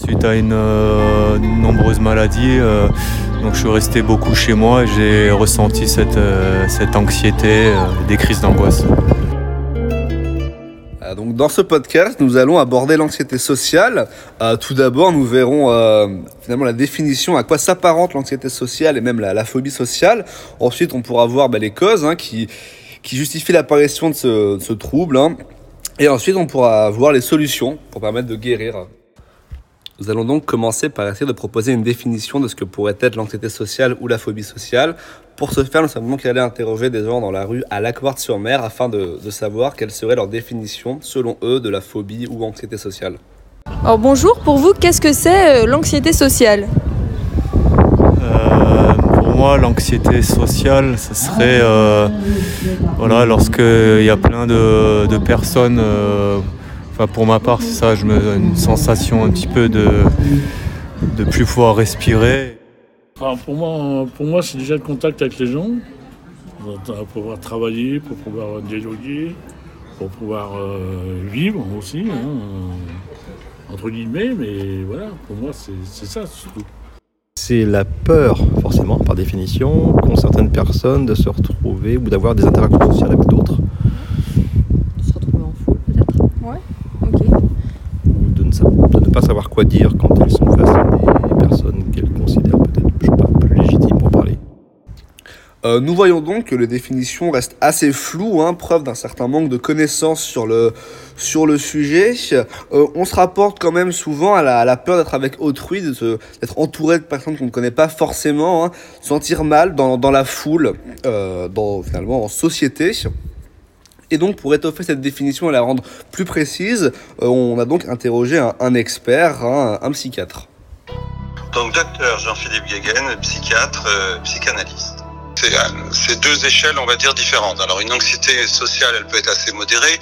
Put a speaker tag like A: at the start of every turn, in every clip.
A: Suite à une, euh, nombreuses maladies, euh, donc je suis resté beaucoup chez moi et j'ai ressenti cette, euh, cette anxiété, des crises d'angoisse.
B: Donc dans ce podcast, nous allons aborder l'anxiété sociale. tout d'abord, nous verrons finalement la définition à quoi s'apparente l'anxiété sociale et même la, phobie sociale. Ensuite, on pourra voir bah, les causes hein, qui, qui justifient l'apparition de ce, ce trouble. Hein. Et ensuite, on pourra voir les solutions pour permettre de guérir. Nous allons donc commencer par essayer de proposer une définition de ce que pourrait être l'anxiété sociale ou la phobie sociale. Pour ce faire, nous sommes donc allés interroger des gens dans la rue à Laquarte-sur-Mer afin de, savoir quelle serait leur définition, selon eux, de la phobie ou anxiété sociale.
C: Alors bonjour, pour vous, qu'est-ce que c'est euh, l'anxiété sociale?
A: Euh, Pour moi, l'anxiété sociale, ce serait euh, voilà, lorsqu'il y a plein de, personnes pour ma part, c'est ça, je me une sensation un petit peu de de plus pouvoir respirer.
D: pour moi, pour moi c'est déjà le contact avec les gens, pour pouvoir travailler, pour pouvoir dialoguer, pour pouvoir euh, vivre aussi, hein, euh, entre guillemets, mais voilà, pour moi c'est ça surtout.
E: C'est la peur, forcément, par définition, qu'ont certaines personnes de se retrouver ou d'avoir des interactions sociales avec d'autres. de ne pas savoir dire quand elles sont face à des personnes qu'elles considèrent peut-être plus légitimes pour parler.
B: Euh, nous voyons donc que les définitions restent assez floues, hein, preuve d'un certain manque de connaissances sur le, sur le sujet. Euh, on se rapporte quand même souvent à la, peur d'être avec autrui, d'être entouré de personnes qu'on ne connaît pas forcément, hein, sentir mal dans, la foule, euh, finalement en société. Et donc, pour étoffer cette définition et la rendre plus précise, euh, on a donc interrogé un, expert, un, psychiatre.
F: Donc, docteur Jean-Philippe Guéguen, psychiatre, euh, psychanalyste. C'est euh, deux échelles, on va dire, différentes. Alors, une anxiété sociale, elle peut être assez modérée,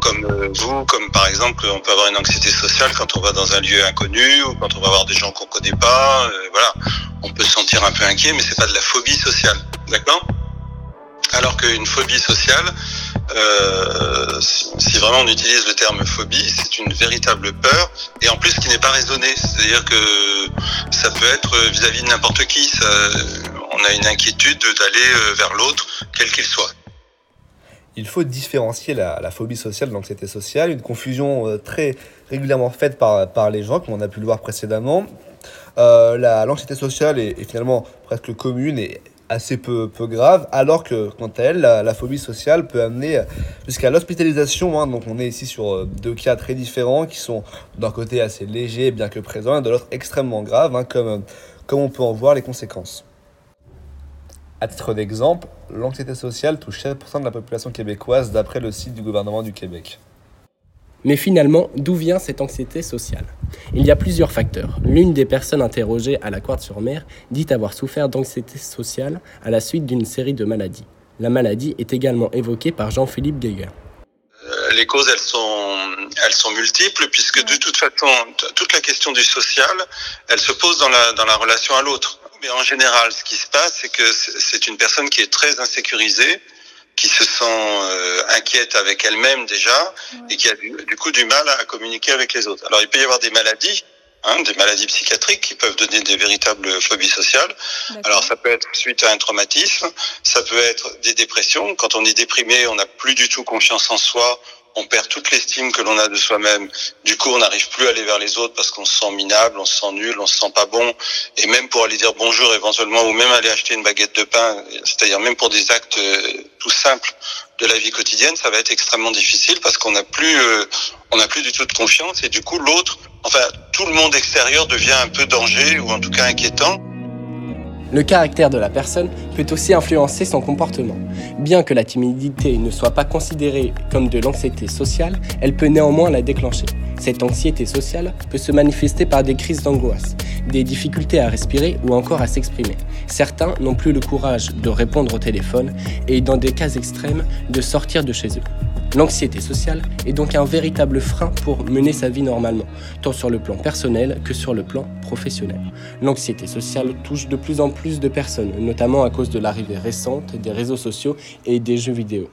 F: comme vous, comme par exemple, on peut avoir une anxiété sociale quand on va dans un lieu inconnu ou quand on va voir des gens qu'on connaît pas. voilà, on peut se sentir un peu inquiet, mais c'est pas de la phobie sociale, d'accord? Alors qu'une phobie sociale, euh, si, vraiment on utilise le terme phobie, c'est une véritable peur et en plus qui n'est pas raisonnée. C'est-à-dire que ça peut être vis-à-vis de n'importe qui. on a une inquiétude d'aller euh, vers l'autre, quel qu'il soit.
B: Il faut différencier la, phobie sociale de l'anxiété sociale, une confusion euh, très régulièrement faite par, les gens, comme on a pu le voir précédemment. l'anxiété sociale est, est, finalement presque commune et assez peu, grave, alors que quant à elle, la, phobie sociale peut amener jusqu'à l'hospitalisation. Hein. donc on est ici sur euh, deux cas très différents qui sont d'un côté assez légers bien que présents et de l'autre extrêmement graves, hein, comme, comme on peut en voir les conséquences. À titre d'exemple, l'anxiété sociale touche 7% de la population québécoise d'après le site du gouvernement du Québec.
G: Mais finalement, d'où vient cette anxiété sociale? Il y a plusieurs facteurs. L'une des personnes interrogées à la sur mer dit avoir souffert d'anxiété sociale à la suite d'une série de maladies. La maladie est également évoquée par Jean-Philippe Guéguin.
F: Euh, les causes, elles sont, elles sont multiples, puisque de toute façon, toute la question du social, elle se pose dans la, dans la relation à l'autre. Mais en général, ce qui se passe, c'est que c'est une personne qui est très insécurisée, qui se sent euh, inquiète avec elle-même déjà et qui a du, coup du mal à communiquer avec les autres. Alors il peut y avoir des maladies, hein, des maladies psychiatriques qui peuvent donner des véritables phobies sociales. Alors ça peut être suite à un traumatisme, ça peut être des dépressions. Quand on est déprimé, on n'a plus du tout confiance en soi, on perd toute l'estime que l'on a de soi-même. Du coup, on n'arrive plus à aller vers les autres parce qu'on se sent minable, on se sent nul, on se sent pas bon. Et même pour aller dire bonjour éventuellement, ou même aller acheter une baguette de pain, c'est-à-dire même pour des actes euh, tout simples de la vie quotidienne, ça va être extrêmement difficile parce qu'on n'a plus, euh, on n'a plus du tout de confiance et du coup l'autre, enfin tout le monde extérieur devient un peu danger ou en tout cas inquiétant.
G: Le caractère de la personne peut aussi influencer son comportement. Bien que la timidité ne soit pas considérée comme de l'anxiété sociale, elle peut néanmoins la déclencher. Cette anxiété sociale peut se manifester par des crises d'angoisse, des difficultés à respirer ou encore à s'exprimer. Certains n'ont plus le courage de répondre au téléphone et dans des cas extrêmes de sortir de chez eux. L'anxiété sociale est donc un véritable frein pour mener sa vie normalement, tant sur le plan personnel que sur le plan professionnel. L'anxiété sociale touche de plus en plus de personnes, notamment à cause de l'arrivée récente des réseaux sociaux et des jeux vidéo.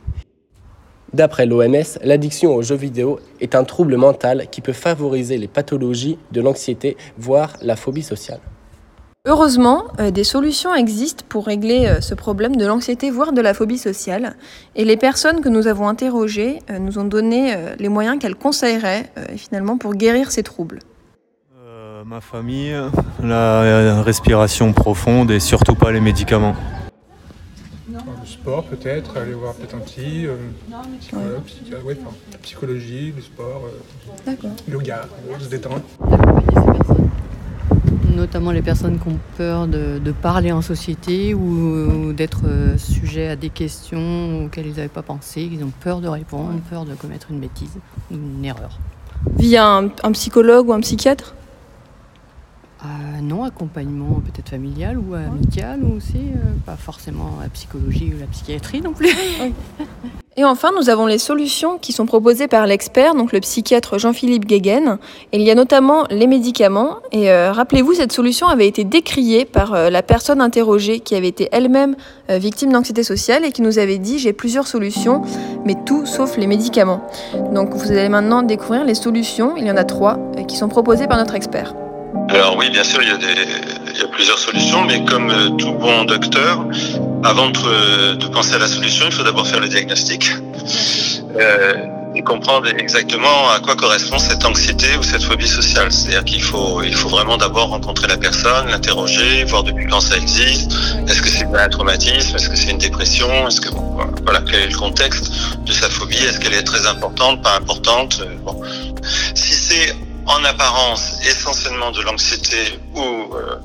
G: D'après l'OMS, l'addiction aux jeux vidéo est un trouble mental qui peut favoriser les pathologies de l'anxiété, voire la phobie sociale.
C: Heureusement, euh, des solutions existent pour régler euh, ce problème de l'anxiété, voire de la phobie sociale. Et les personnes que nous avons interrogées euh, nous ont donné les moyens qu'elles conseilleraient finalement pour guérir ces troubles.
A: ma famille, la respiration profonde et surtout pas les médicaments.
H: Le sport peut-être, aller voir peut-être un psy, psychologue, psychologie, le sport, le yoga, se détendre
I: notamment les personnes qui ont peur de, parler en société ou, d'être euh, sujet à des questions auxquelles ils n'avaient pas pensé, ils ont peur de répondre, peur de commettre une bêtise, une erreur.
C: Via un, psychologue ou un psychiatre?
I: Euh, non, accompagnement peut-être familial ou amical aussi, euh, pas forcément la psychologie ou la psychiatrie non plus.
C: Et enfin, nous avons les solutions qui sont proposées par l'expert, donc le psychiatre Jean-Philippe Guéguen. il y a notamment les médicaments. Et euh, rappelez-vous, cette solution avait été décriée par euh, la personne interrogée qui avait été elle-même euh, victime d'anxiété sociale et qui nous avait dit j'ai plusieurs solutions, mais tout sauf les médicaments. Donc vous allez maintenant découvrir les solutions. Il y en a trois qui sont proposées par notre expert.
F: Alors oui, bien sûr, il y a, il y a plusieurs solutions, mais comme tout bon docteur, avant de, penser à la solution, il faut d'abord faire le diagnostic euh, et comprendre exactement à quoi correspond cette anxiété ou cette phobie sociale. C'est-à-dire qu'il faut, il faut vraiment d'abord rencontrer la personne, l'interroger, voir depuis quand ça existe. Est-ce que c'est un traumatisme? Est-ce que c'est une dépression? Est-ce que voilà, quel est le contexte de sa phobie? Est-ce qu'elle est très importante, pas importante? Euh, bon. Si c'est en apparence essentiellement de l'anxiété ou euh,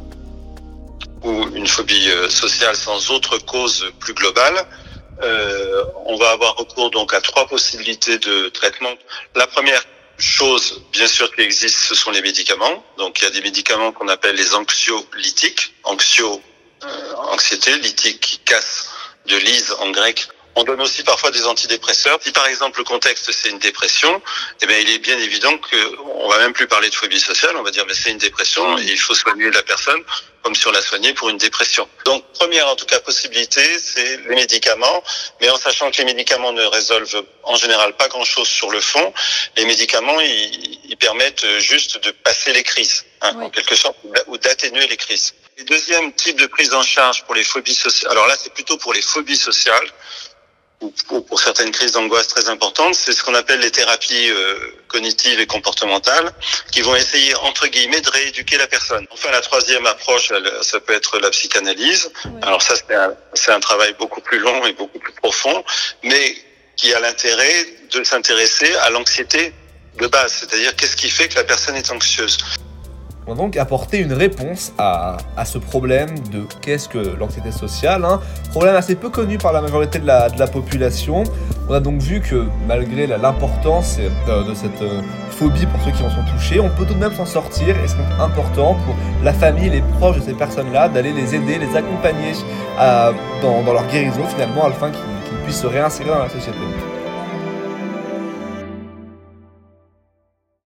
F: ou une phobie euh, sociale sans autre cause plus globale, euh, on va avoir recours donc à trois possibilités de traitement. La première chose, bien sûr, qui existe, ce sont les médicaments. Donc, il y a des médicaments qu'on appelle les anxiolytiques. Anxio, euh, anxiété, lytique qui casse de lyse en grec. On donne aussi parfois des antidépresseurs. Si par exemple le contexte c'est une dépression, eh bien il est bien évident qu'on va même plus parler de phobie sociale, on va dire mais c'est une dépression et il faut soigner la personne comme si on la soignait pour une dépression. Donc première en tout cas possibilité, c'est les médicaments, mais en sachant que les médicaments ne résolvent en général pas grand-chose sur le fond, les médicaments ils, ils permettent juste de passer les crises, hein, en quelque sorte, ou d'atténuer les crises. Le deuxième type de prise en charge pour les phobies sociales, alors là c'est plutôt pour les phobies sociales, ou pour certaines crises d'angoisse très importantes, c'est ce qu'on appelle les thérapies euh, cognitives et comportementales, qui vont essayer, entre guillemets, de rééduquer la personne. Enfin, la troisième approche, ça peut être la psychanalyse. Alors ça, c'est un, un travail beaucoup plus long et beaucoup plus profond, mais qui a l'intérêt de s'intéresser à l'anxiété de base, c'est-à-dire qu'est-ce qui fait que la personne est anxieuse?
B: On a donc apporté une réponse à, à ce problème de qu'est-ce que l'anxiété sociale, hein. problème assez peu connu par la majorité de la, population. On a donc vu que malgré l'importance de, de, cette euh, phobie pour ceux qui en sont touchés, on peut tout de même s'en sortir et c'est donc important pour la famille, les proches de ces personnes-là, d'aller les aider, les accompagner dans, dans, leur guérison finalement afin qu'ils puissent se réinsérer dans la société.